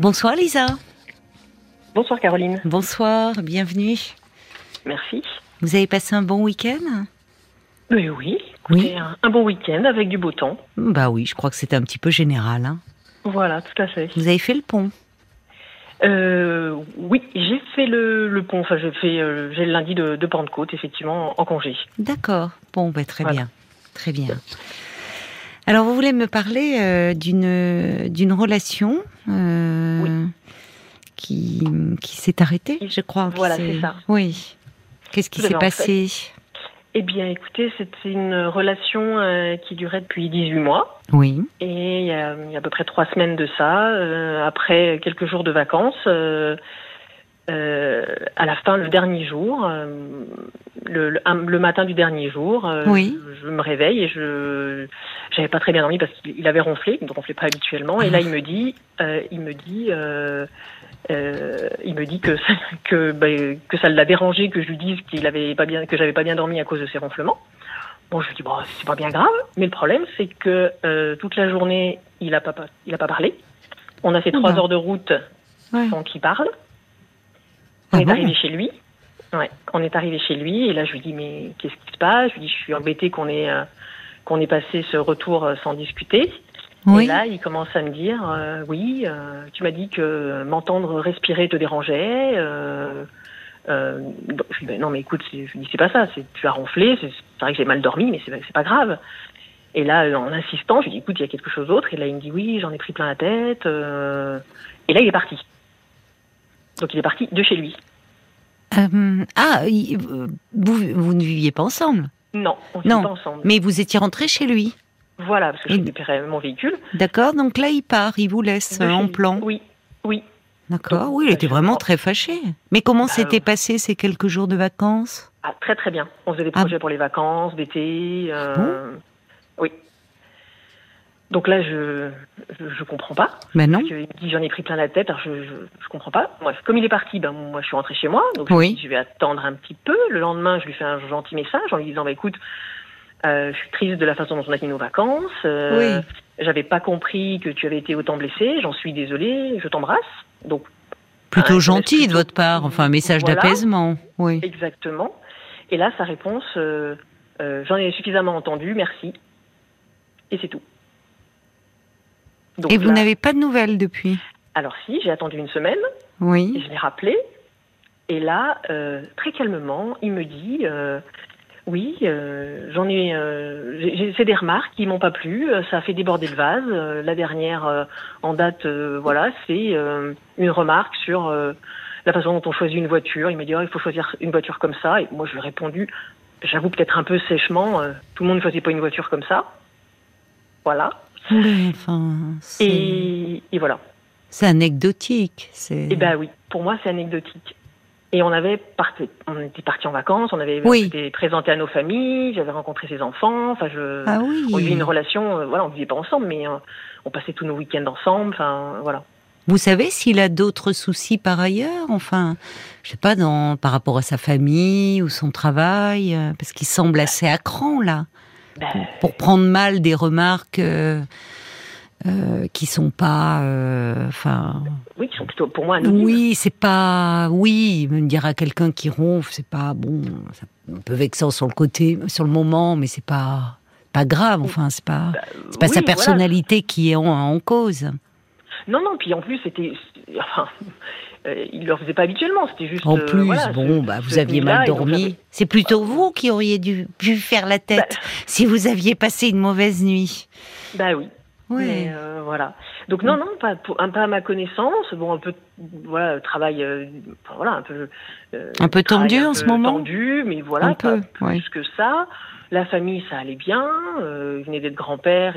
Bonsoir Lisa. Bonsoir Caroline. Bonsoir, bienvenue. Merci. Vous avez passé un bon week-end? Oui, oui. oui. Un, bon week-end avec du beau temps. Bah oui, je crois que c'était un petit peu général. Hein. Voilà, tout à fait. Vous avez fait le pont? Euh, Oui, j'ai fait le, pont. Enfin, j'ai fait euh, j'ai le lundi de, de, Pentecôte, effectivement, en congé. D'accord. Bon, bah, très bien. Très bien. Alors, vous voulez me parler euh, d'une d'une relation euh, qui qui s'est arrêtée, je crois. Voilà, c'est ça. Oui. Qu'est-ce qui s'est passé? Eh bien, écoutez, c'était une relation euh, qui durait depuis 18 mois. Oui. Et il y, a, à peu près trois semaines de ça, après quelques jours de vacances. Euh, à la fin, le dernier jour, euh, le, le, matin du dernier jour, euh, oui. je, me réveille et je j'avais pas très bien dormi parce qu'il avait ronflé, il ne ronflait pas habituellement. Et là, il me dit, il me dit, il me dit que que bah, que ça l'a dérangé que je lui dise qu'il avait pas bien que j'avais pas bien dormi à cause de ses ronflements. Bon, je lui dis bon, c'est pas bien grave, mais le problème c'est que toute la journée, il a pas il a pas parlé. On a fait trois heures de route sans qu'il parle. On est ah arrivé chez lui. Ouais, on est arrivé chez lui et là je lui dis mais qu'est-ce qui se passe? Je lui dis je suis embêtée qu'on ait euh, qu'on ait passé ce retour euh, sans discuter. Oui. Et là il commence à me dire euh, oui tu m'as dit que m'entendre respirer te dérangeait. je lui dis ben non mais écoute je lui dis c'est pas ça c'est tu as ronflé c'est vrai que j'ai mal dormi mais c'est pas grave. Et là, en insistant, je lui dis, écoute, il y a quelque chose d'autre. Et là, il me dit, oui, j'en ai pris plein la tête. Et là, il est parti. Donc il est parti de chez lui. Euh, ah, vous, vous, ne viviez pas ensemble Non, on ne vivait pas ensemble. Mais vous étiez rentré chez lui Voilà, parce que je récupérais mon véhicule. D'accord, donc là il part, il vous laisse en plan. Oui, oui. D'accord, oui, il était vraiment très fâché. Mais comment bah, s'étaient passés ces quelques jours de vacances? Ah, Très très bien. On faisait des ah. projets pour les vacances, d'été. Euh, oui. Donc là, je je, comprends pas. Mais non. il dit j'en ai pris plein la tête, alors je, je, comprends pas. Bref, comme il est parti, ben moi je suis rentrée chez moi, donc je, vais attendre un petit peu. Le lendemain, je lui fais un gentil message en lui disant bah écoute, euh, je suis triste de la façon dont on a fait nos vacances. Euh, oui. J'avais pas compris que tu avais été autant blessée. J'en suis désolée. Je t'embrasse. Donc plutôt gentil de votre part, enfin un message d'apaisement. Oui. Exactement. Et là, sa réponse, euh, euh j'en ai suffisamment entendu, merci. Et c'est tout. Et vous n'avez pas de nouvelles depuis Alors si, j'ai attendu une semaine. Oui. je l'ai rappelé. Et là, euh, très calmement, il me dit euh, oui, euh, j'en ai, j'ai fait des remarques qui m'ont pas plu. Ça a fait déborder le vase. la dernière en date, voilà, c'est une remarque sur la façon dont on choisit une voiture. Il m'a dit oh, il faut choisir une voiture comme ça. Et moi, je lui ai répondu, j'avoue peut-être un peu sèchement, tout le monde ne choisit pas une voiture comme ça. Voilà et, voilà. C'est anecdotique. Eh ben oui, pour moi c'est anecdotique. Et on avait parti, on était parti en vacances, on avait été présenté à nos familles, j'avais rencontré ses enfants, enfin je, ah oui. on vivait une relation, euh, voilà, on vivait pas ensemble, mais euh, on passait tous nos week-ends ensemble, enfin voilà. Vous savez s'il a d'autres soucis par ailleurs, enfin, je sais pas, dans, par rapport à sa famille ou son travail, euh, parce qu'il semble assez à cran là. Pour, prendre mal des remarques euh, euh, qui sont pas, euh, enfin. oui, qui sont plutôt pour moi. Oui, c'est pas, oui, me dire à quelqu'un qui ronfle, c'est pas bon, ça, un peu vexant sur le côté, sur le moment, mais c'est pas pas grave. Enfin, c'est pas, bah, c'est pas sa personnalité qui est en, en, cause. Non, non. Puis en plus, c'était, enfin, euh, il ne le faisait pas habituellement. C'était juste. En euh, plus, bon, bah, vous aviez mal dormi. C'est plutôt vous qui auriez dû, faire la tête bah. si vous aviez passé une mauvaise nuit. Bah oui. Ouais. Euh, voilà. Donc non, non, pas, un pas à ma connaissance. Bon, un peu, voilà, travail, voilà, un peu. un peu tendu en ce moment. Tendu, mais voilà, un pas peu, plus que ça. La famille, ça allait bien. il venait d'être grand-père.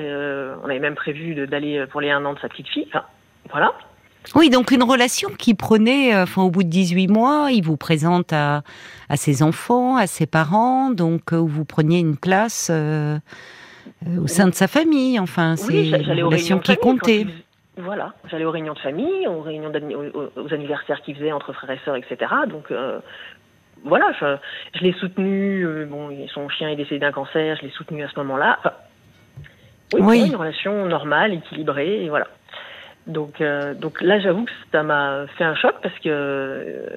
on avait même prévu d'aller pour les un an de sa petite fille. Enfin, voilà. Oui, donc une relation qui prenait, euh, enfin, au bout de 18 mois, il vous présente à, à ses enfants, à ses parents, donc euh, où vous preniez une place euh, au sein de sa famille. Enfin, c'est une relation qui comptait. Voilà, j'allais aux réunions de famille, aux réunions aux, anniversaires qu'il faisait entre frères et sœurs, etc. Donc voilà, je, l'ai soutenu. bon, son chien est décédé d'un cancer, je l'ai soutenu à ce moment-là. oui, une relation normale, équilibrée, et voilà. Donc, euh, donc là, j'avoue que ça m'a fait un choc parce que euh,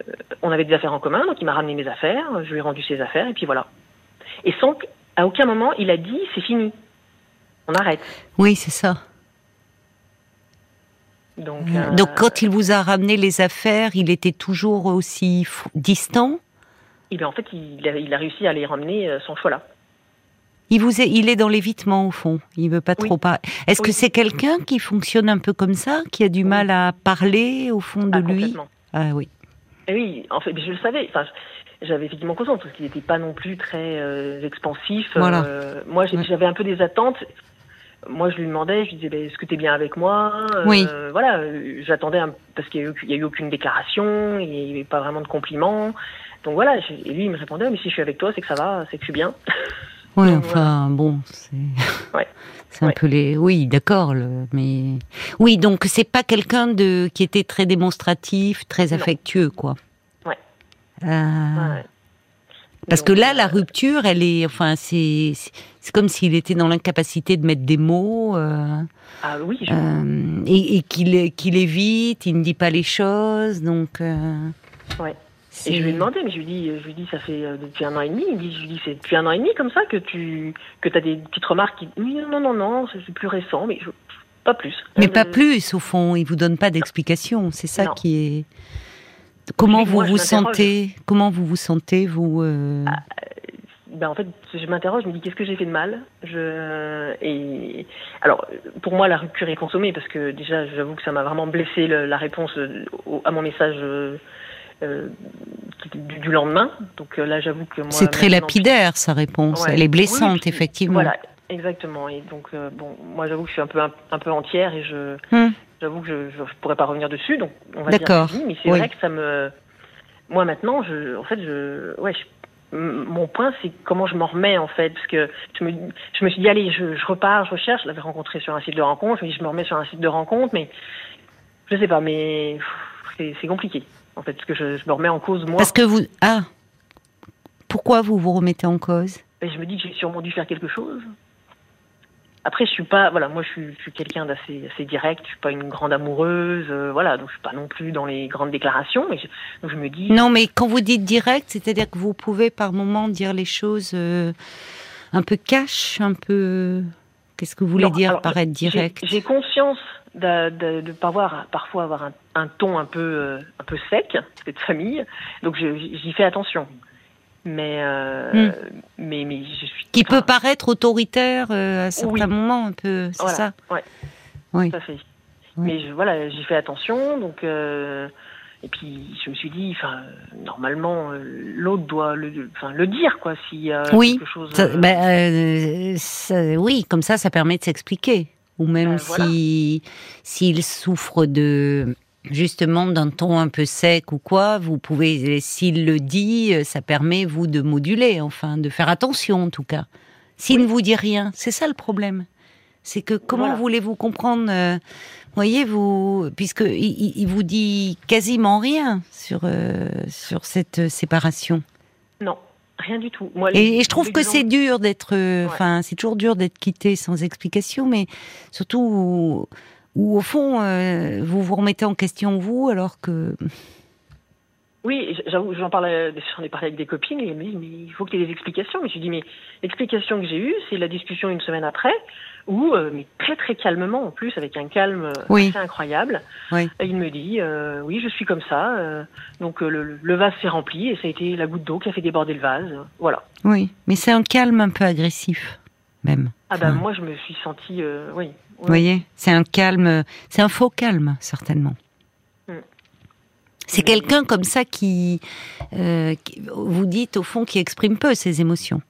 on avait des affaires en commun, donc il m'a ramené mes affaires, je lui ai rendu ses affaires, et puis voilà. Et sans qu'à aucun moment il a dit c'est fini, on arrête. Oui, c'est ça. Donc, Donc euh, quand il vous a ramené les affaires, il était toujours aussi distant? Eh bien, en fait, il a, il a réussi à les ramener sans choix là. Il, vous est, il est dans l'évitement au fond. Il veut pas Oui. trop parler. Est-ce que c'est quelqu'un qui fonctionne un peu comme ça, qui a du mal à parler au fond de Ah, lui? Ah oui. Et oui, en fait, je le savais. Enfin, j'avais effectivement conscience parce qu'il n'était pas non plus très euh, expansif. Voilà. Euh, moi, j'avais un peu des attentes. Moi, je lui demandais, je lui disais, ben, est-ce que tu es bien avec moi? Euh, Oui. Voilà, j'attendais un- parce qu'il n'y a, eu- a aucune déclaration, il n'y avait pas vraiment de compliments. Donc voilà, et lui, il me répondait, mais si je suis avec toi, c'est que ça va, c'est que je suis bien. Oui, Donc, enfin bon, c'est Ouais. c'est un Ouais. peu les. Oui, d'accord, le- mais oui, donc c'est pas quelqu'un de qui était très démonstratif, très Non. affectueux, quoi. Ouais. Euh, Ouais. Parce Donc, que là, euh, la rupture, elle est, enfin, c'est comme s'il était dans l'incapacité de mettre des mots euh, Ah oui, je- euh, et, et qu'il qu'il évite, il ne dit pas les choses, donc. euh, Ouais. Et je lui ai demandé, mais je lui dis, je lui dis, ça fait euh, depuis un an et demi. Il me dit, je lui dis, c'est depuis un an et demi comme ça que tu, que as des petites remarques qui, oui, non, non, non, non, c'est plus récent, mais je- pas plus. Mais Euh, pas plus, au fond. Il vous donne pas d'explication. C'est ça Non. qui est. Comment vous moi, vous sentez? Comment vous vous sentez vous euh, Ben, en fait, je m'interroge, je me dis, qu'est-ce que j'ai fait de mal? Je et alors, pour moi, la rupture est consommée parce que déjà, j'avoue que ça m'a vraiment blessé le- la réponse au- à mon message. Euh, du, du lendemain. Donc euh, là, j'avoue que moi. C'est très lapidaire sa réponse. Ouais. Elle est Oui, blessante, puis- effectivement. Voilà, exactement. Et donc, euh, bon, moi, j'avoue que je suis un peu, un, un peu entière et je, Hum. j'avoue que je, je, pourrais pas revenir dessus. Donc, on va dire oui, mais c'est Oui. vrai que ça me, moi maintenant, je, en fait, je, ouais, je- mon point, c'est comment je m'en remets en fait, parce que je me, je me suis dit allez, je, je repars, je recherche. Je l'avais rencontré sur un site de rencontre. Je me dis je me remets sur un site de rencontre, mais je sais pas, mais c'est compliqué en fait, parce que je, je me remets en cause moi. Parce que vous. Ah Pourquoi vous vous remettez en cause? Et je me dis que j'ai sûrement dû faire quelque chose. Après, je suis pas, voilà, moi, je suis, je suis quelqu'un d'assez, assez direct. Je suis pas une grande amoureuse, euh, voilà, donc je suis pas non plus dans les grandes déclarations. Mais je, donc je me dis, Non, mais quand vous dites direct, c'est-à-dire que vous pouvez par moment dire les choses euh, un peu cash, un peu. Qu'est-ce que vous voulez Non, dire alors, par être direct? J'ai conscience de, de, de pas avoir, parfois avoir un, un ton un peu, euh, un peu sec, cette famille. Donc j'y fais attention. Mais, euh, mais, mais je suis. Qui peut paraître autoritaire euh, à certains Oui. moments, un peu. C'est Voilà, ça ouais. Oui. Tout à fait. Oui. Mais je, voilà, j'y fais attention, donc euh, et puis je me suis dit, enfin, normalement, l'autre doit le, enfin, le dire, quoi, s'il y a Oui, quelque chose. Ça- ben, ça- oui, comme ça, ça permet de s'expliquer. Ou même Ben, voilà. si s'il souffre de justement d'un ton un peu sec ou quoi, vous pouvez, s'il le dit, euh, ça permet vous de moduler, enfin, de faire attention en tout cas. S'il ne vous dit rien, c'est ça le problème. C'est que comment Voilà. voulez-vous comprendre euh, Voyez vous, puisque il vous dit quasiment rien sur euh, sur cette séparation? non, rien du tout. Moi, les- Et, et je trouve que c'est dur d'être. euh, Ouais. Enfin, c'est toujours dur d'être quitté sans explication, mais surtout où, où, au fond, euh, vous vous remettez en question vous, alors que. Oui, j'avoue, j'en parlais, j'en ai parlé avec des copines et elles me disent, mais il faut qu'il y ait des explications. Mais je dis, mais l'explication que j'ai eue, c'est la discussion une semaine après, où, euh, mais très très calmement en plus, avec un calme euh, Oui. assez incroyable, Oui. il me dit, euh, oui, je suis comme ça, euh, donc le, le vase s'est rempli et ça a été la goutte d'eau qui a fait déborder le vase. Voilà. Oui, mais c'est un calme un peu agressif, même. Ah ben Enfin, moi, je me suis sentie, euh, oui. Vous voyez, c'est un calme, c'est un faux calme certainement. Mm. C'est Mais- quelqu'un comme ça qui, qui- vous dites au fond, qui exprime peu ses émotions.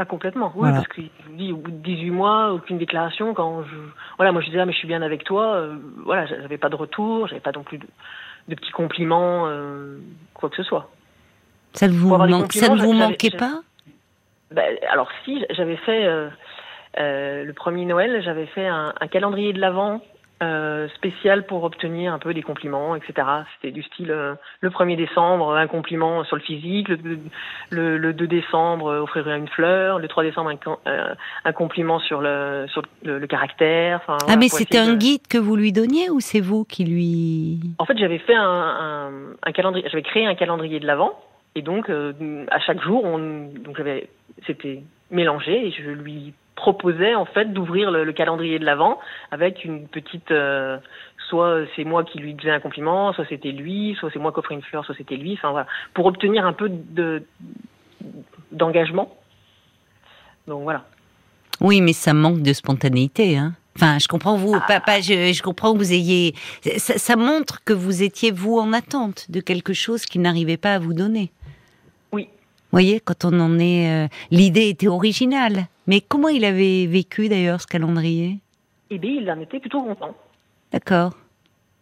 Ah complètement, oui, Voilà. parce vous dis, au bout de 18 mois, aucune déclaration, quand je... Voilà, moi je disais, ah, mais je suis bien avec toi, euh, voilà, j'avais pas de retour, j'avais pas non plus de, de petits compliments, euh, quoi que ce soit. Ça ne vous, ça vous manquait pas? Ben, alors si, j'avais fait, euh, euh, le premier Noël, j'avais fait un, un calendrier de l'Avent euh, spécial pour obtenir un peu des compliments, etc. C'était du style euh, le 1er décembre, un compliment sur le physique, le, le, 2 décembre, euh, offrir une fleur, le 3 décembre, un, un compliment sur le, sur le, caractère. ah, mais c'était un guide que vous lui donniez ou c'est vous qui lui... En fait, j'avais fait un, un, calendrier, j'avais créé un calendrier de l'Avent, et donc à chaque jour, on, donc j'avais, c'était mélangé, et je lui proposait en fait d'ouvrir le, calendrier de l'avant avec une petite euh, soit c'est moi qui lui faisais un compliment, soit c'était lui, soit c'est moi qui offrais une fleur, soit c'était lui, enfin voilà, pour obtenir un peu de d'engagement. Donc voilà. Oui, mais ça manque de spontanéité, hein. Enfin, je comprends vous, ah. papa, je, je, comprends que vous ayez. Ça, ça, montre que vous étiez vous en attente de quelque chose qu'il n'arrivait pas à vous donner. Vous voyez, quand on en est, euh, l'idée était originale. Mais comment il avait vécu d'ailleurs ce calendrier? Eh bien, il en était plutôt content. D'accord.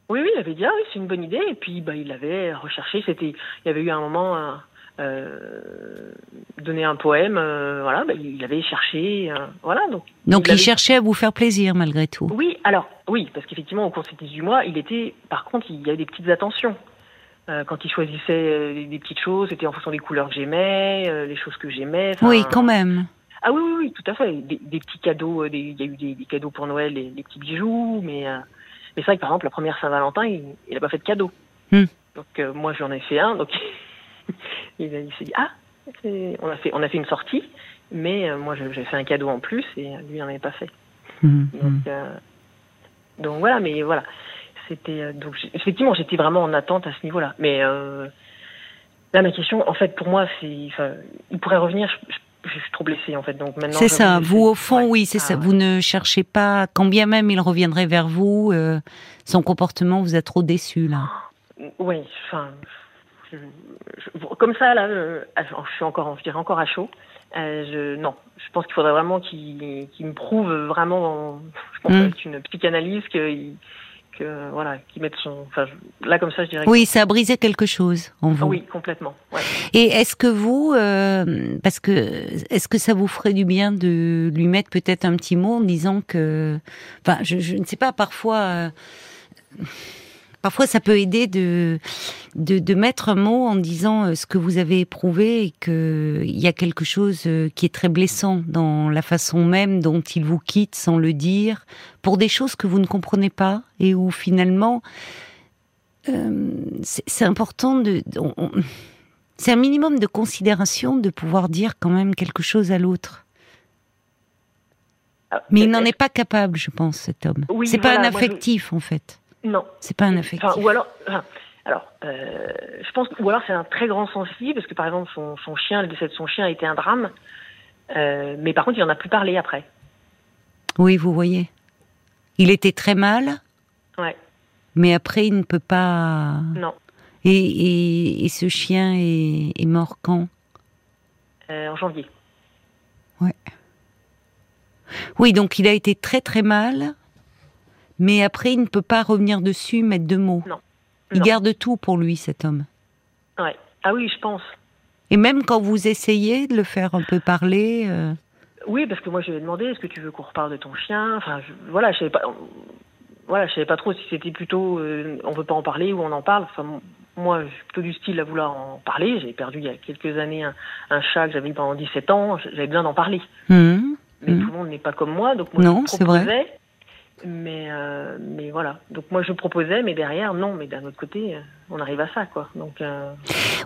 Oui, oui, il avait dit ah oui, c'est une bonne idée. Et puis, bah, il avait recherché. C'était, il y avait eu un moment. Euh, euh donner un poème, euh, voilà, bah, il avait cherché, euh, voilà. Donc, donc il, cherchait à vous faire plaisir malgré tout. Oui, alors oui, parce qu'effectivement au cours de ces 18 mois, il était, par contre, il y avait des petites attentions. Quand il choisissait des, petites choses, c'était en fonction des couleurs que j'aimais, les choses que j'aimais. Oui, quand même. Ah oui, oui, oui, tout à fait. Des, petits cadeaux, euh, il y a eu des, cadeaux pour Noël, des, des petits bijoux, mais, euh, mais c'est vrai que par exemple, la première Saint-Valentin, il n'a pas fait de cadeau. Hmm. Donc euh, moi, j'en ai fait un, donc il, s'est dit, ah, on a, fait, on a fait une sortie, mais moi, j'ai fait un cadeau en plus, et lui, il n'en avait pas fait. Hmm. Donc, donc voilà, mais voilà. C'était donc effectivement, j'étais vraiment en attente à ce niveau-là. Mais là, ma question, en fait, pour moi, c'est, il pourrait revenir. Je, je suis trop blessée en fait. Donc maintenant. C'est ça. Vous au fond, oui, c'est ça. Ah, vous ne cherchez pas, quand bien même il reviendrait vers vous, euh, son comportement vous a trop déçu là. Oui, enfin, comme ça là, euh, je suis encore, je dirais encore à chaud. Euh, je, non, je pense qu'il faudrait vraiment qu'il me prouve vraiment, je pense hmm. avec une psychanalyse qu'il voilà, qui mettent son. Enfin, là comme ça, je dirais. Oui, ça a brisé quelque chose en vous. oui, complètement. Et est-ce que vous, euh, parce que est-ce que ça vous ferait du bien de lui mettre peut-être un petit mot en disant que, enfin, je, ne sais pas, parfois. Euh, parfois ça peut aider de, de, mettre un mot en disant euh, ce que vous avez éprouvé et qu'il y a quelque chose euh, qui est très blessant dans la façon même dont il vous quitte sans le dire, pour des choses que vous ne comprenez pas et où finalement euh, c'est important de... c'est un minimum de considération de pouvoir dire quand même quelque chose à l'autre. Ah, Mais il n'en est pas capable, je pense, cet homme. c'est pas un affectif, en fait. Non. C'est pas un affectif. ou alors, alors, euh, je pense, ou alors c'est un très grand sensible parce que par exemple son, son, chien, le décès de son chien a été un drame, euh, mais par contre il en a plus parlé après. Oui, vous voyez. Il était très mal. Ouais. Mais après il ne peut pas. Non. Et, et, ce chien est, est mort quand? Euh, En janvier. Ouais. Oui, donc il a été très très mal mais après, il ne peut pas revenir dessus, mettre deux mots. Non. Il garde tout pour lui, cet homme. Ouais. Ah oui, je pense. Et même quand vous essayez de le faire un peu parler. Euh, oui, parce que moi, je lui ai demandé est-ce que tu veux qu'on reparle de ton chien? Enfin, voilà, je savais pas. Voilà, je savais pas trop si c'était plutôt euh, on veut pas en parler ou on en parle. Enfin, moi, je suis plutôt du style à vouloir en parler. J'ai perdu il y a quelques années un, chat que j'avais eu pendant 17 ans. J'avais besoin d'en parler. Mmh. Mais mmh. tout le monde n'est pas comme moi, donc moi, non, c'est vrai. Mais, euh, mais voilà. Donc moi je proposais, mais derrière non. Mais d'un autre côté, euh, on arrive à ça, quoi. Donc. Euh,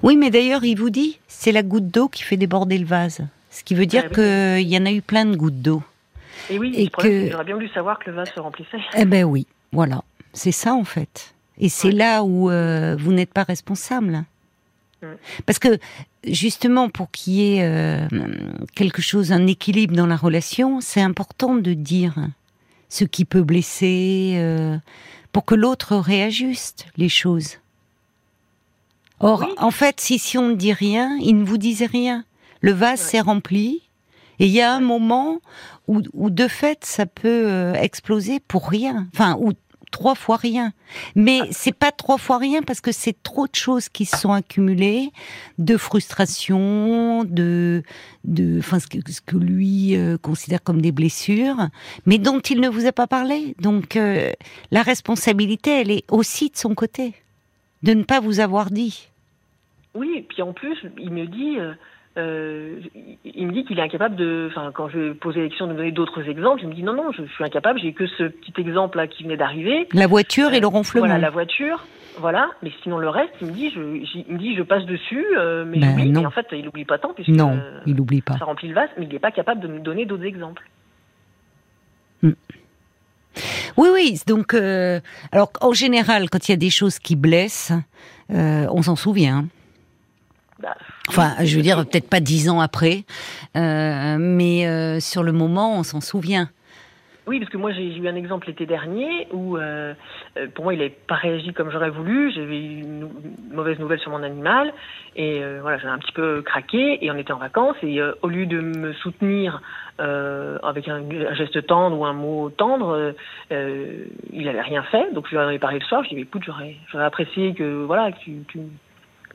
oui, mais d'ailleurs il vous dit, c'est la goutte d'eau qui fait déborder le vase. Ce qui veut dire ah qu'il y en a eu plein de gouttes d'eau. Et oui, et que j'aurais bien voulu savoir que le vase se remplissait. Eh ben oui, voilà. C'est ça en fait. Et c'est là où vous n'êtes pas responsable. Parce que justement, pour qu'il y ait quelque chose, un équilibre dans la relation, c'est important de dire ce qui peut blesser, euh, pour que l'autre réajuste les choses. Or, en fait, si, si on ne dit rien, il ne vous disait rien. Le vase s'est rempli, et il y a un moment où, où, de fait, ça peut euh, exploser pour rien. Enfin, où trois fois rien. Mais c'est pas trois fois rien parce que c'est trop de choses qui se sont accumulées, de frustration, de, de, enfin ce que, ce que lui euh, considère comme des blessures, mais dont il ne vous a pas parlé. Donc euh, la responsabilité, elle est aussi de son côté, de ne pas vous avoir dit. Oui, et puis en plus, il me dit. Euh, euh, il me dit qu'il est incapable de. Enfin, quand je posais la question de me donner d'autres exemples, il me dit non, non, je, suis incapable, j'ai que ce petit exemple là qui venait d'arriver. La voiture et le euh, ronflement. Voilà, la voiture. Voilà, mais sinon le reste, il me dit, je, il me dit, je passe dessus, euh, mais ben j'oublie. en fait, il n'oublie pas tant puisque non, il oublie pas. Ça remplit le vase, mais il n'est pas capable de me donner d'autres exemples. Hmm. Oui, oui. Donc, alors en général, quand il y a des choses qui blessent, on s'en souvient. Enfin, je veux dire, peut-être pas dix ans après, euh, mais euh, sur le moment, on s'en souvient. Oui, parce que moi j'ai eu un exemple l'été dernier où euh, pour moi il n'avait pas réagi comme j'aurais voulu. J'avais eu une, mauvaise nouvelle sur mon animal et voilà j'avais un petit peu craqué et on était en vacances et au lieu de me soutenir avec un, geste tendre ou un mot tendre, il n'avait rien fait. Donc je lui ai parlé le soir. Je lui ai dit écoute j'aurais apprécié que voilà que tu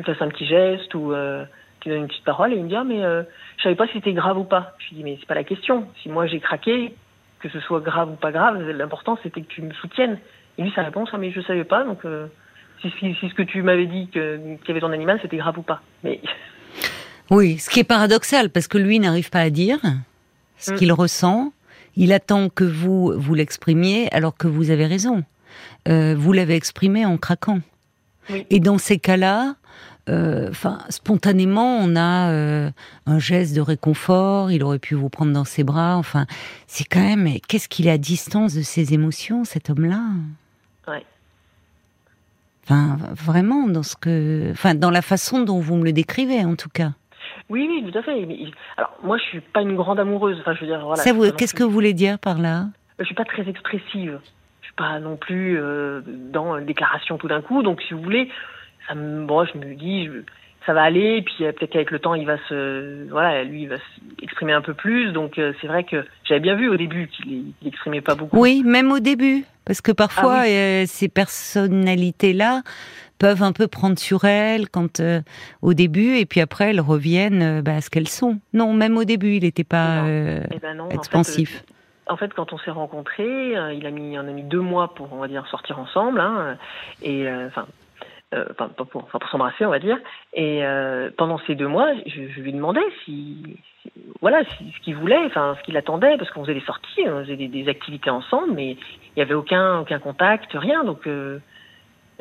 tu fasses un petit geste ou euh, tu donnes une petite parole. Et il me dit, ah, mais euh, je savais pas si c'était grave ou pas. Je lui dis, mais c'est pas la question. Si moi j'ai craqué, que ce soit grave ou pas grave, l'important c'était que tu me soutiennes. Et lui, sa réponse, ah, mais je savais pas, donc euh, si, si, ce que tu m'avais dit qu'il y avait ton animal, c'était grave ou pas. Mais. Oui, ce qui est paradoxal, parce que lui n'arrive pas à dire ce mm. qu'il ressent. Il attend que vous vous l'exprimiez, alors que vous avez raison. vous l'avez exprimé en craquant. Et dans ces cas-là, euh, spontanément, on a euh, un geste de réconfort. Il aurait pu vous prendre dans ses bras. Enfin, c'est quand même. Qu'est-ce qu'il est à distance de ses émotions, cet homme-là? Ouais. Enfin, vraiment, dans ce que, enfin, dans la façon dont vous me le décrivez, en tout cas. Oui, oui, tout à fait. Alors, moi, je suis pas une grande amoureuse. Enfin, je veux dire, voilà. Qu'est-ce que vous voulez dire par là? Je suis pas très expressive. Je pas non plus euh, dans une déclaration tout d'un coup. Donc, si vous voulez, ça me, bon, je me dis, ça va aller, et puis euh, peut-être qu'avec le temps, il va se, voilà, lui, il va s'exprimer un peu plus. Donc euh, c'est vrai que j'avais bien vu au début qu'il n'exprimait pas beaucoup. Oui, même au début, parce que parfois ah euh, ces personnalités-là peuvent un peu prendre sur elles quand au début, et puis après elles reviennent bah, à ce qu'elles sont. Non, même au début, il n'était pas eh ben expansif. En fait, quand on s'est rencontrés, il a mis, on a mis deux mois pour, on va dire, sortir ensemble. Hein, et enfin, euh, enfin, pour, pour s'embrasser, on va dire. Et euh, pendant ces deux mois, je, je lui demandais si, voilà, ce qu'il voulait, enfin, ce qu'il attendait, parce qu'on faisait des sorties, on faisait des, activités ensemble, mais il n'y avait aucun, aucun contact, rien. Donc, euh,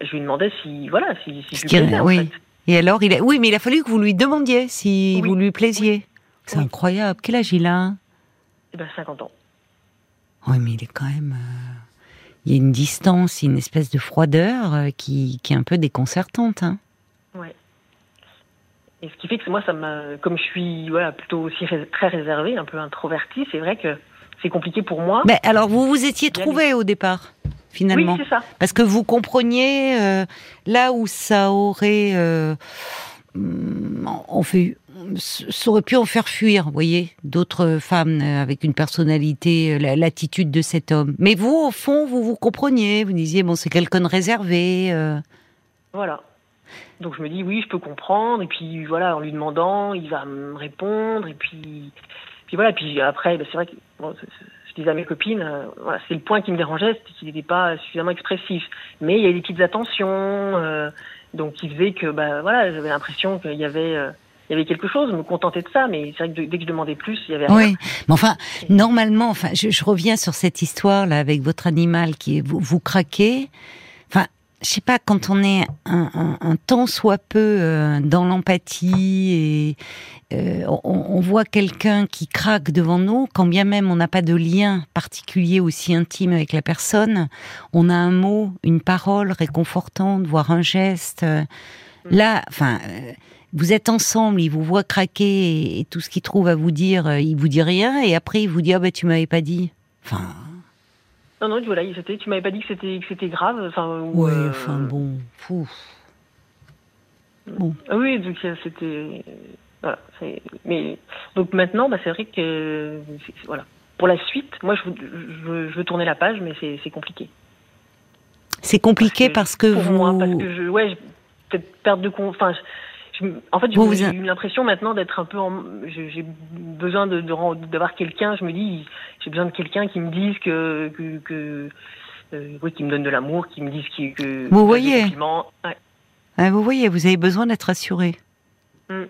je lui demandais si, voilà, si, si lui plaisait, oui. Et alors, il a, oui, mais il a fallu que vous lui demandiez si vous lui plaisiez. C'est incroyable. Quel âge il a? Eh ben, 50 ans. Oui, mais il est quand même il y a une distance, une espèce de froideur euh, qui, qui est un peu déconcertante. Hein. Ouais. Et ce qui fait que moi, ça comme je suis voilà, plutôt aussi très réservée, un peu introvertie, c'est vrai que c'est compliqué pour moi. Mais alors, vous vous étiez trouvé au départ finalement. Oui, c'est ça. Parce que vous compreniez euh, là où ça aurait, euh, on fait, ça aurait pu en faire fuir, vous voyez, d'autres femmes euh, avec une personnalité, euh, l'attitude de cet homme. Mais vous, au fond, vous vous compreniez, vous disiez, bon, c'est quelqu'un de réservé. Euh. Voilà. Donc je me dis, oui, je peux comprendre, et puis voilà, en lui demandant, il va me répondre, et puis, puis voilà, puis après, ben, c'est vrai que, je disais à mes copines, c'est le point qui me dérangeait, c'était qu'il n'était pas suffisamment expressif. Mais il y a des petites attentions, donc qui faisait que, ben voilà, j'avais l'impression qu'il y avait il y avait quelque chose, me contenter de ça, mais c'est vrai que dès que je demandais plus, il y avait rien. Oui, mais enfin, normalement, enfin, je, je reviens sur cette histoire là avec votre animal qui vous, vous craquez. Enfin, je sais pas, quand on est un, un, un tant soit peu euh, dans l'empathie et euh, on, on, voit quelqu'un qui craque devant nous, quand bien même on n'a pas de lien particulier aussi intime avec la personne, on a un mot, une parole réconfortante, voire un geste. Euh, là, enfin vous êtes ensemble, il vous voit craquer et, tout ce qu'il trouve à vous dire, euh, il vous dit rien et après il vous dit ah ben tu m'avais pas dit. Enfin. Non non voilà, c'était tu m'avais pas dit que c'était que c'était grave. Enfin. Oui, euh, enfin bon, fou. Bon. Ah oui donc c'était voilà. Mais donc maintenant bah c'est vrai que voilà pour la suite moi je veux, je veux, tourner la page mais c'est compliqué. C'est compliqué parce que, pour vous. Moi, parce que je, ouais, peut-être perdre de confiance. Enfin, en fait, j'ai eu l'impression maintenant d'être un peu en. J'ai besoin de d'avoir quelqu'un. Je me dis, j'ai besoin de quelqu'un qui me dise que que, que euh, oui, qui me donne de l'amour, qui me dise que. Vous voyez. Ouais. vous voyez, vous avez besoin d'être rassuré. Mm.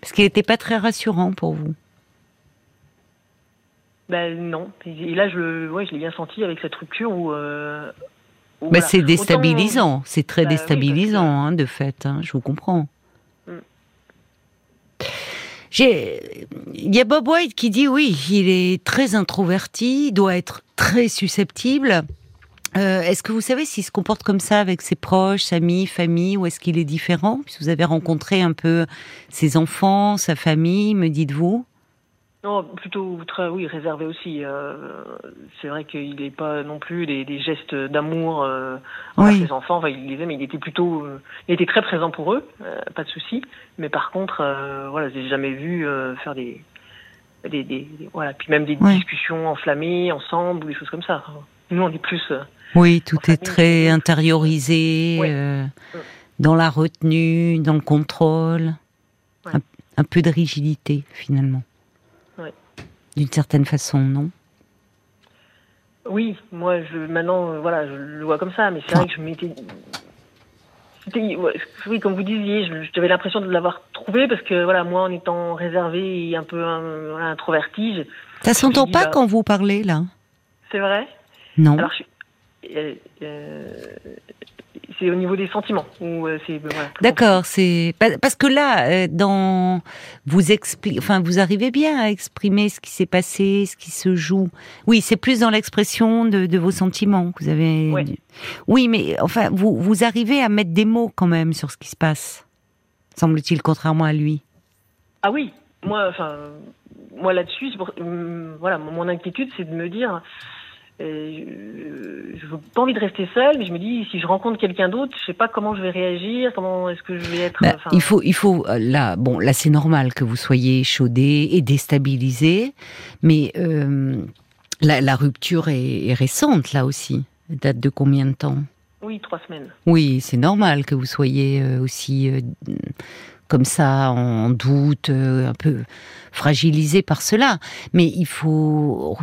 Parce qu'il n'était pas très rassurant pour vous. Ben non. Et là, je, ouais, je l'ai bien senti avec cette rupture où. Euh, bah, c'est déstabilisant, c'est très bah déstabilisant, hein, de fait, hein, je vous comprends. Il y a Bob White qui dit oui, il est très introverti, doit être très susceptible. Euh, est-ce que vous savez s'il se comporte comme ça avec ses proches, amis, famille, ou est-ce qu'il est différent? Puisque vous avez rencontré un peu ses enfants, sa famille, me dites-vous non, plutôt très, oui, réservé aussi. Euh, c'est vrai qu'il n'est pas non plus des, gestes d'amour euh, envers ses enfants. Enfin, il les aime, mais il était plutôt, euh, il était très présent pour eux, euh, pas de souci. Mais par contre, euh, voilà, j'ai jamais vu faire des, des, des, voilà, puis même des discussions enflammées ensemble ou des choses comme ça. Nous, on est plus. oui, tout est très intériorisé, dans la retenue, dans le contrôle, un peu de rigidité finalement d'une certaine façon, non? Oui, moi, je, maintenant, euh, voilà, je le vois comme ça, mais c'est vrai que je m'étais. Oui, comme vous disiez, j'avais l'impression de l'avoir trouvé parce que, voilà, moi, en étant réservé et un peu introverti. Ça s'entend pas bah quand vous parlez, là? C'est vrai? Non. Alors, euh, euh, c'est au niveau des sentiments. Euh, D'accord, c'est parce que là, euh, dans vous explique, enfin, vous arrivez bien à exprimer ce qui s'est passé, ce qui se joue. Oui, c'est plus dans l'expression de, vos sentiments que vous avez. Oui. mais enfin, vous vous arrivez à mettre des mots quand même sur ce qui se passe, semble-t-il, contrairement à lui. Ah oui, moi, enfin, moi là-dessus, hum, voilà, mon inquiétude, c'est de me dire je n'ai pas envie de rester seule, mais je me dis si je rencontre quelqu'un d'autre, je sais pas comment je vais réagir, comment est-ce que je vais être. Bah, il faut, il faut euh, là, bon, là c'est normal que vous soyez chaudé et déstabilisé, mais euh, la, rupture est, récente là aussi. Elle date de combien de temps? Oui, trois semaines. Oui, c'est normal que vous soyez euh, aussi comme ça, en doute, euh, un peu fragilisé par cela. Mais il faut,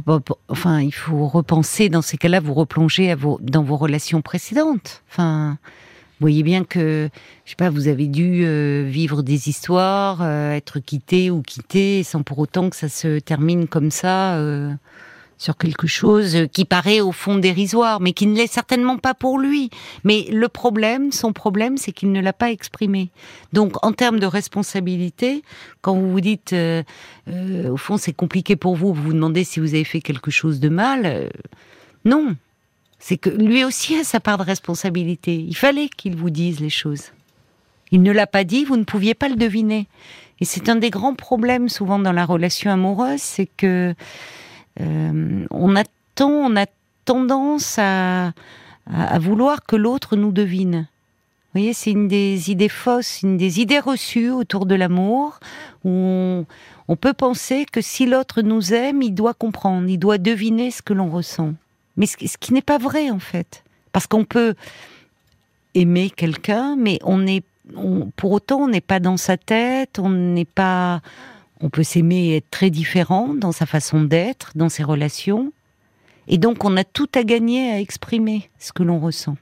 enfin, il faut repenser dans ces cas-là, vous replonger dans vos relations précédentes. Enfin, vous voyez bien que, je sais pas, vous avez dû euh, vivre des histoires, euh, être quitté ou quitté, sans pour autant que ça se termine comme ça sur quelque chose qui paraît au fond dérisoire, mais qui ne l'est certainement pas pour lui. Mais le problème, son problème, c'est qu'il ne l'a pas exprimé. Donc, en termes de responsabilité, quand vous vous dites, euh, euh, au fond, c'est compliqué pour vous, vous vous demandez si vous avez fait quelque chose de mal, euh, non. C'est que lui aussi a sa part de responsabilité. Il fallait qu'il vous dise les choses. Il ne l'a pas dit, vous ne pouviez pas le deviner. Et c'est un des grands problèmes souvent dans la relation amoureuse, c'est que euh, on a tendance à, vouloir que l'autre nous devine. Vous voyez, c'est une des idées fausses, une des idées reçues autour de l'amour, où on, peut penser que si l'autre nous aime, il doit comprendre, il doit deviner ce que l'on ressent. Mais ce, qui n'est pas vrai, en fait. Parce qu'on peut aimer quelqu'un, mais on pour autant, on n'est pas dans sa tête, on n'est pas, on peut s'aimer et être très différent dans sa façon d'être, dans ses relations. Et donc, on a tout à gagner à exprimer ce que l'on ressent.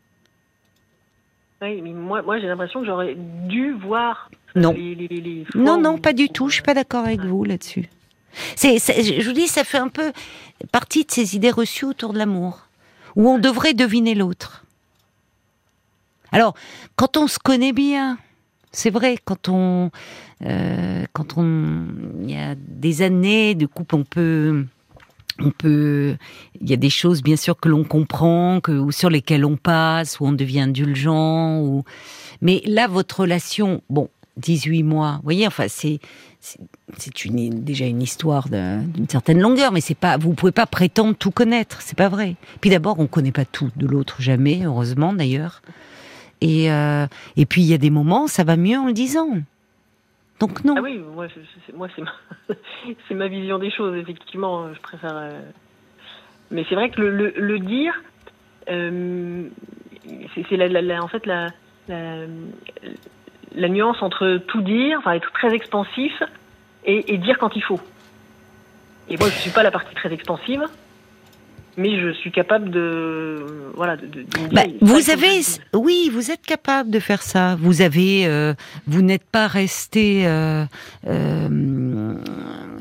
Oui, mais moi, moi j'ai l'impression que j'aurais dû voir non. non, non, pas du tout. Je suis pas d'accord avec vous là-dessus. C'est, je vous dis, ça fait un peu partie de ces idées reçues autour de l'amour, où on devrait deviner l'autre. Alors, quand on se connaît bien, c'est vrai, quand on, euh, quand on, il y a des années de couple, on peut, on peut, il y a des choses bien sûr que l'on comprend, que ou sur lesquelles on passe, où on devient indulgent, ou, mais là votre relation, bon, 18 mois, vous voyez, enfin c'est, c'est une, déjà une histoire d'une certaine longueur, mais c'est pas, vous pouvez pas prétendre tout connaître, c'est pas vrai. Puis d'abord, on connaît pas tout de l'autre jamais, heureusement d'ailleurs. Et, euh, et puis il y a des moments, ça va mieux en le disant. Donc non. Ah oui, moi, c'est ma, ma, vision des choses, effectivement. Je préfère. Euh, mais c'est vrai que le, dire, euh, c'est la, en fait la, la, nuance entre tout dire, enfin être très expansif et, dire quand il faut. Et moi, je suis pas la partie très expansive, mais je suis capable de voilà de, bah, vous avez oui vous êtes capable de faire ça. Vous avez euh, vous n'êtes pas resté euh, euh,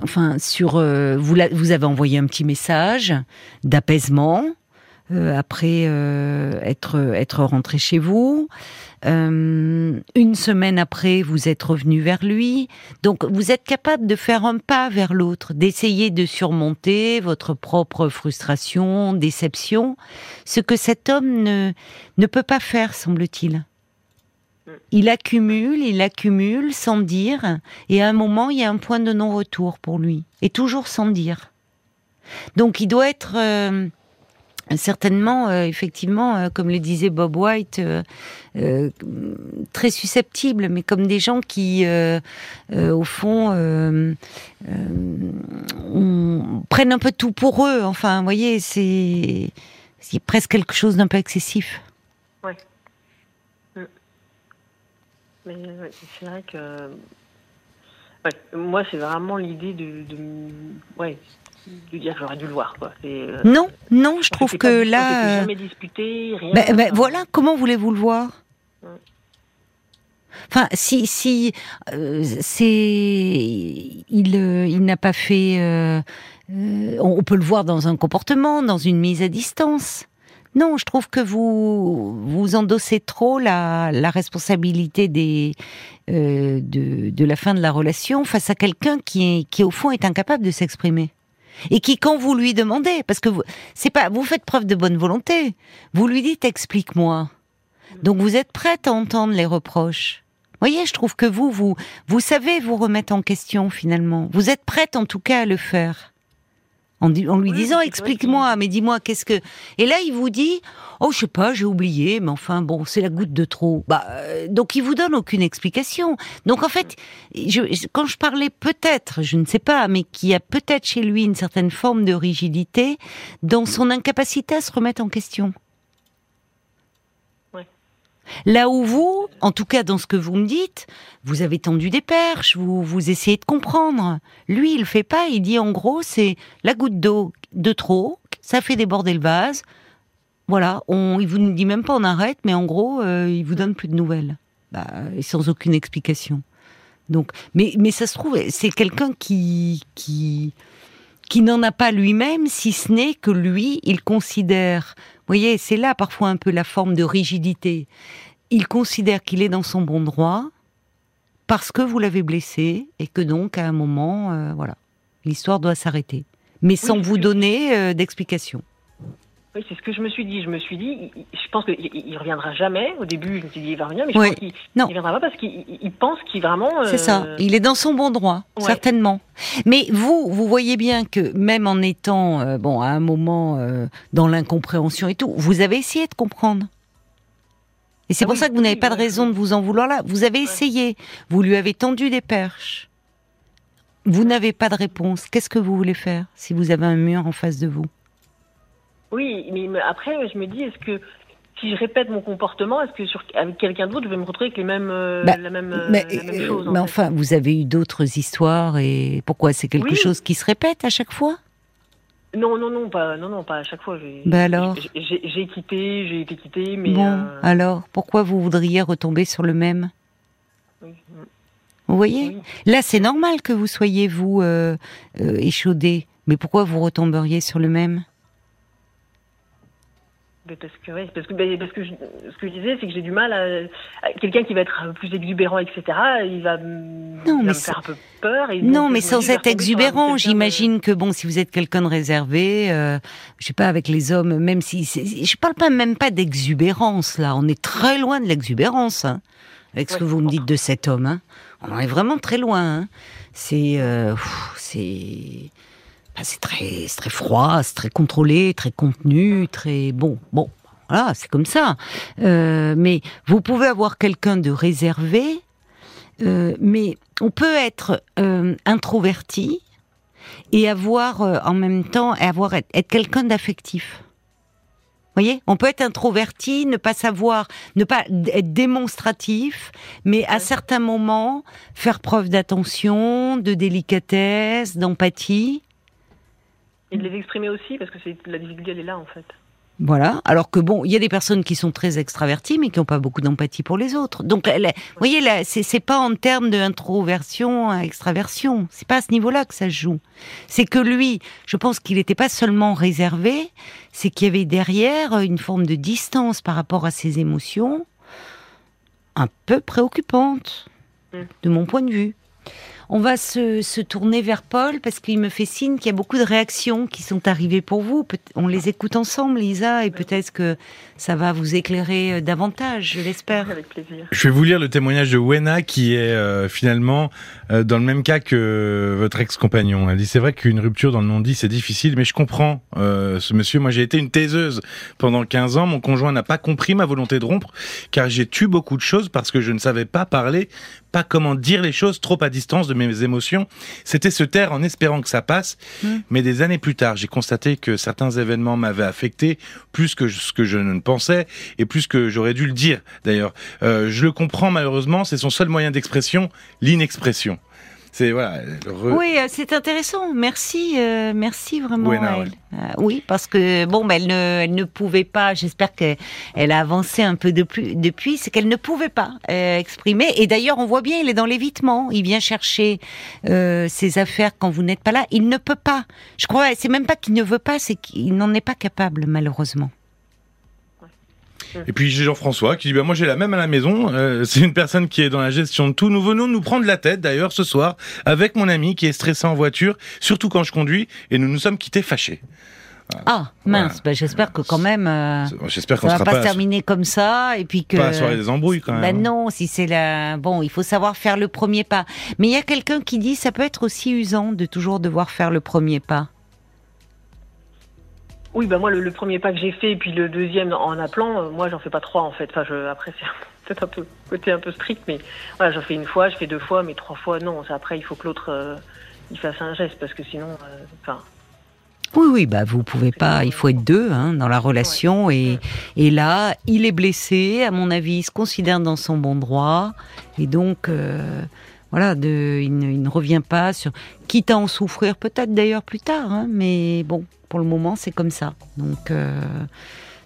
enfin sur vous vous avez envoyé un petit message d'apaisement euh, après euh, être être rentré chez vous. Euh, une semaine après, vous êtes revenu vers lui. Donc, vous êtes capable de faire un pas vers l'autre, d'essayer de surmonter votre propre frustration, déception, ce que cet homme ne, ne peut pas faire, semble-t-il. Il accumule, il accumule sans dire, et à un moment, il y a un point de non-retour pour lui, et toujours sans dire. Donc, il doit être certainement, euh, effectivement, euh, comme le disait Bob White, euh, très susceptibles, mais comme des gens qui, au fond, prennent un peu tout pour eux. Enfin, vous voyez, c'est presque quelque chose d'un peu excessif. Oui. Mm. Mais c'est vrai que. Moi, c'est vraiment l'idée de, de. Ouais, dire j'aurais dû le voir. Quoi. Euh, non, non, je trouve que là. Euh, jamais disputé, rien. Ben, ben, voilà, comment voulez-vous le voir? Enfin, si, si euh, c'est, il, il n'a pas fait. on peut le voir dans un comportement, dans une mise à distance. Non, je trouve que vous vous endossez trop la, la responsabilité des de, de la fin de la relation face à quelqu'un qui, qui au fond est incapable de s'exprimer et qui quand vous lui demandez, parce que vous, c'est pas, vous faites preuve de bonne volonté, vous lui dites explique-moi. Donc vous êtes prête à entendre les reproches. Voyez, je trouve que vous, vous, vous savez vous remettre en question finalement. Vous êtes prête en tout cas à le faire en, lui disant explique-moi, mais dis-moi qu'est-ce que. Et là, il vous dit oh je sais pas, j'ai oublié, mais enfin bon, c'est la goutte de trop. Bah euh, donc il vous donne aucune explication. Donc en fait, je, quand je parlais peut-être, je ne sais pas, mais qu'il y a peut-être chez lui une certaine forme de rigidité dans son incapacité à se remettre en question. Là où vous, en tout cas dans ce que vous me dites, vous avez tendu des perches, vous, vous essayez de comprendre. Lui, il fait pas, il dit en gros, c'est la goutte d'eau de trop, ça fait déborder le vase. Voilà, on, il vous dit même pas on arrête, mais en gros, euh, il vous donne plus de nouvelles. Bah, et sans aucune explication. Donc, mais, mais ça se trouve, c'est quelqu'un qui, qui, qui n'en a pas lui-même, si ce n'est que lui, il considère vous voyez, c'est là parfois un peu la forme de rigidité. Il considère qu'il est dans son bon droit parce que vous l'avez blessé et que donc à un moment, euh, voilà, l'histoire doit s'arrêter, mais sans vous donner euh, d'explication. Oui, c'est ce que je me suis dit. Je me suis dit, je pense qu'il ne reviendra jamais. Au début, je me suis dit, il va revenir, mais je pense qu'il ne reviendra pas parce qu'il pense qu'il vraiment. C'est ça. Euh, il est dans son bon droit, certainement. Mais vous, vous voyez bien que même en étant, euh, bon, à un moment euh, dans l'incompréhension et tout, vous avez essayé de comprendre. Et c'est ah pour ça que vous n'avez pas de raison de vous en vouloir là. Vous avez essayé. Vous lui avez tendu des perches. Vous n'avez pas de réponse. Qu'est-ce que vous voulez faire si vous avez un mur en face de vous? Oui, mais après, je me dis, est-ce que si je répète mon comportement, est-ce que sur, avec quelqu'un d'autre, je vais me retrouver avec les mêmes, euh, bah, la même, mais, chose Mais enfin, vous avez eu d'autres histoires et pourquoi c'est quelque chose qui se répète à chaque fois? Non, non, non, pas, non, non, pas à chaque fois. Bah alors? J'ai quitté, j'ai été quitté, mais. Bon, euh, alors, pourquoi vous voudriez retomber sur le même? Oui. Vous voyez? Là, c'est normal que vous soyez, vous, euh, échaudé. Mais pourquoi vous retomberiez sur le même? Parce que, ouais, parce que, parce que ce que je disais, c'est que j'ai du mal à, quelqu'un qui va être plus exubérant, etc. Il va, non, mais me faire un peu peur. Et non, mais sans être exubérant, j'imagine que bon, si vous êtes quelqu'un de réservé, euh, je sais pas avec les hommes, même si je parle pas même pas d'exubérance là, on est très loin de l'exubérance hein, avec ce que vous me dites de cet homme. Hein. On en est vraiment très loin. Hein. C'est, euh, c'est c'est très, très froid, c'est très contrôlé, très contenu, très bon. Bon, voilà, c'est comme ça. Euh, mais vous pouvez avoir quelqu'un de réservé, euh, mais on peut être euh, introverti et avoir en même temps avoir être, quelqu'un d'affectif. voyez, on peut être introverti, ne pas savoir, ne pas être démonstratif, mais à certains moments faire preuve d'attention, de délicatesse, d'empathie. Et de les exprimer aussi, parce que la difficulté, elle est là, en fait. Voilà. Alors que bon, il y a des personnes qui sont très extraverties, mais qui n'ont pas beaucoup d'empathie pour les autres. Donc, vous voyez, là, c'est pas en termes d'introversion à extraversion. C'est pas à ce niveau-là que ça se joue. C'est que lui, je pense qu'il n'était pas seulement réservé, c'est qu'il y avait derrière une forme de distance par rapport à ses émotions, un peu préoccupante, mm. de mon point de vue. On va se, tourner vers Paul parce qu'il me fait signe qu'il y a beaucoup de réactions qui sont arrivées pour vous. On les écoute ensemble, Lisa, et peut-être que ça va vous éclairer euh, davantage, je l'espère. Avec plaisir. Je vais vous lire le témoignage de Wena qui est euh, finalement euh, dans le même cas que votre ex-compagnon. Elle dit c'est vrai qu'une rupture dans le non-dit c'est difficile, mais je comprends ce monsieur. Moi j'ai été une taiseuse pendant 15 ans. Mon conjoint n'a pas compris ma volonté de rompre car j'ai tué beaucoup de choses parce que je ne savais pas parler, pas comment dire les choses trop à distance de mes émotions. C'était se taire en espérant que ça passe. Mmh. Mais des années plus tard, j'ai constaté que certains événements m'avaient affecté plus que ce que je ne pensais et plus que j'aurais dû le dire. D'ailleurs, euh, je le comprends malheureusement, c'est son seul moyen d'expression, l'inexpression. C'est voilà. Oui, euh, c'est intéressant. Merci, euh, merci vraiment. elle. Euh, oui, parce que bon, elle ne, elle ne pouvait pas. J'espère qu'elle a avancé un peu depuis. depuis c'est qu'elle ne pouvait pas exprimer. Et d'ailleurs, on voit bien, il est dans l'évitement. Il vient chercher ses affaires quand vous n'êtes pas là. Il ne peut pas. Je crois. C'est même pas qu'il ne veut pas, c'est qu'il n'en est pas capable, malheureusement. Et puis j'ai Jean-François qui dit bah, moi j'ai la même à la maison. Euh, c'est une personne qui est dans la gestion de tout. Nous venons nous prendre la tête d'ailleurs ce soir avec mon ami qui est stressé en voiture, surtout quand je conduis, et nous nous sommes quittés fâchés. Ah mince, bah, j'espère que quand même. Euh, j'espère qu'on va pas, se terminer comme ça et puis que. Pas la soirée des embrouilles quand bah, même. Ben non, si c'est la bon, il faut savoir faire le premier pas. Mais il y a quelqu'un qui dit ça peut être aussi usant de toujours devoir faire le premier pas. Oui, bah moi, le, premier pas que j'ai fait, et puis le deuxième en appelant, euh, moi, j'en fais pas trois, en fait. Enfin, je, après, c'est peut-être un peu côté un peu strict, mais voilà, j'en fais une fois, je fais deux fois, mais trois fois, non. Après, il faut que l'autre, euh, il fasse un geste, parce que sinon, euh, enfin... oui, oui, bah vous pouvez pas. Il faut être deux hein, dans la relation et, et là, il est blessé. À mon avis, il se considère dans son bon droit et donc voilà, de, il, ne, revient pas sur. Quitte à en souffrir, peut-être d'ailleurs plus tard, hein, mais bon, pour le moment, c'est comme ça. Donc, euh,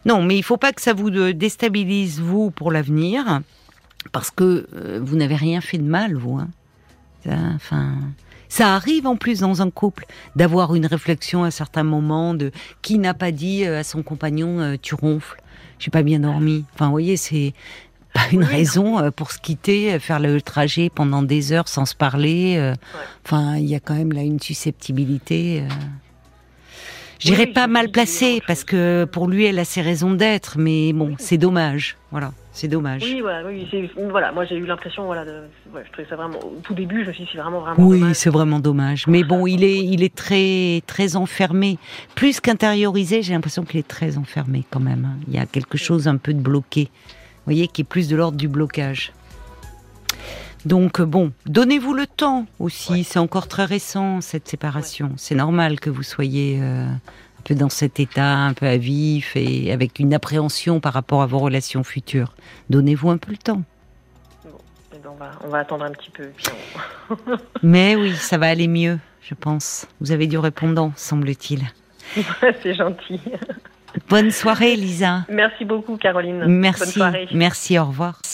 non, mais il faut pas que ça vous déstabilise, vous, pour l'avenir, parce que euh, vous n'avez rien fait de mal, vous. Hein. Enfin. Ça arrive en plus dans un couple d'avoir une réflexion à certains moments de qui n'a pas dit euh, à son compagnon tu ronfles, j'ai pas bien dormi. Enfin, vous voyez, c'est pas une raison pour se quitter, faire le trajet pendant des heures sans se parler. Enfin, il y a quand même là une susceptibilité. J'irai pas mal placé parce que pour lui, elle a ses raisons d'être, mais bon, c'est dommage. Voilà, c'est dommage. Oui, voilà, oui, voilà moi j'ai eu l'impression, voilà, de, ouais, je trouvais ça vraiment, au tout début, je me suis dit, c'est vraiment, vraiment Oui, c'est vraiment dommage. Mais bon, il est, il est très, très enfermé. Plus qu'intériorisé, j'ai l'impression qu'il est très enfermé quand même. Hein. Il y a quelque chose un peu de bloqué. Voyez, qui est plus de l'ordre du blocage. Donc bon, donnez-vous le temps aussi. C'est encore très récent cette séparation. C'est normal que vous soyez euh, un peu dans cet état, un peu à vif et avec une appréhension par rapport à vos relations futures. Donnez-vous un peu le temps. Eh ben, on, va, attendre un petit peu. Mais oui, ça va aller mieux, je pense. Vous avez du répondant, semble-t-il. C'est gentil. Bonne soirée, Lisa. Merci beaucoup, Caroline. Merci. Bonne soirée. Merci, au revoir.